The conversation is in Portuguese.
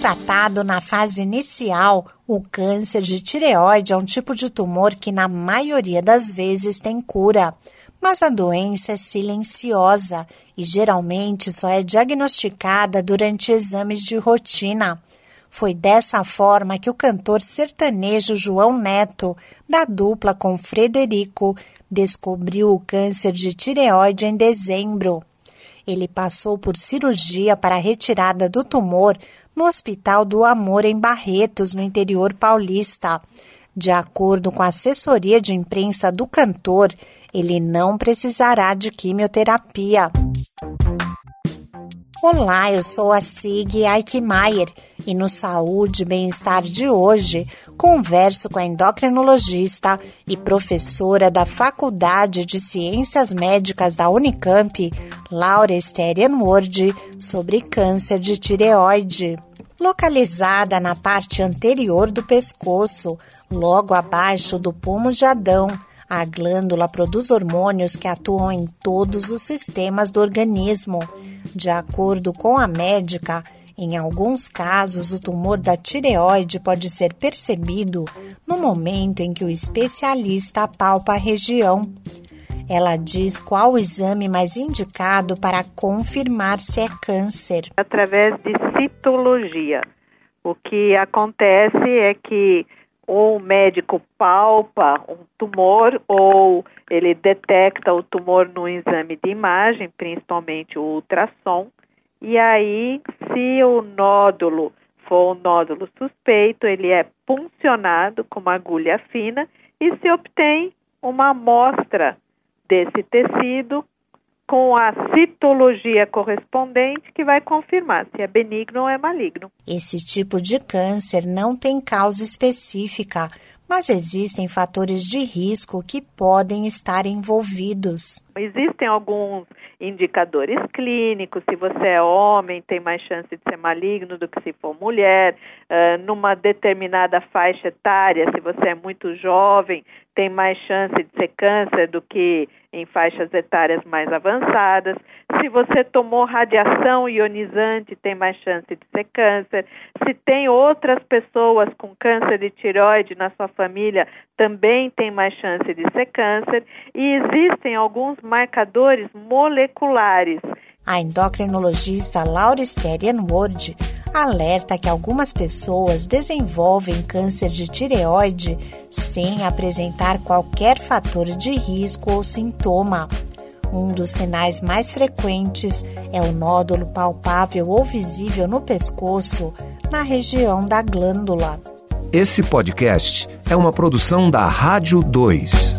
tratado na fase inicial, o câncer de tireoide é um tipo de tumor que, na maioria das vezes, tem cura. Mas a doença é silenciosa e geralmente só é diagnosticada durante exames de rotina. Foi dessa forma que o cantor sertanejo João Neto, da dupla com Frederico, descobriu o câncer de tireoide em dezembro. Ele passou por cirurgia para a retirada do tumor no Hospital do Amor em Barretos, no interior paulista. De acordo com a assessoria de imprensa do cantor, ele não precisará de quimioterapia. Olá, eu sou a Sig Eichmeier e no Saúde e Bem-Estar de hoje converso com a endocrinologista e professora da Faculdade de Ciências Médicas da Unicamp, Laura Esterian Word, sobre câncer de tireoide. Localizada na parte anterior do pescoço, logo abaixo do pomo de Adão, a glândula produz hormônios que atuam em todos os sistemas do organismo. De acordo com a médica, em alguns casos, o tumor da tireoide pode ser percebido no momento em que o especialista apalpa a região. Ela diz qual o exame mais indicado para confirmar se é câncer. Através de citologia. O que acontece é que ou o médico palpa um tumor ou ele detecta o tumor no exame de imagem, principalmente o ultrassom, e aí, se o nódulo for um nódulo suspeito, ele é puncionado com uma agulha fina e se obtém uma amostra desse tecido com a citologia correspondente que vai confirmar se é benigno ou é maligno. Esse tipo de câncer não tem causa específica, mas existem fatores de risco que podem estar envolvidos. Existem alguns indicadores clínicos. Se você é homem, tem mais chance de ser maligno do que se for mulher. Uh, numa determinada faixa etária, se você é muito jovem, tem mais chance de ser câncer do que em faixas etárias mais avançadas. Se você tomou radiação ionizante, tem mais chance de ser câncer. Se tem outras pessoas com câncer de tireoide na sua família, também tem mais chance de ser câncer. E existem alguns marcadores moleculares. A endocrinologista Laura Sterian Ward alerta que algumas pessoas desenvolvem câncer de tireoide sem apresentar qualquer fator de risco ou sintoma. Um dos sinais mais frequentes é o nódulo palpável ou visível no pescoço, na região da glândula. Esse podcast é uma produção da Rádio 2.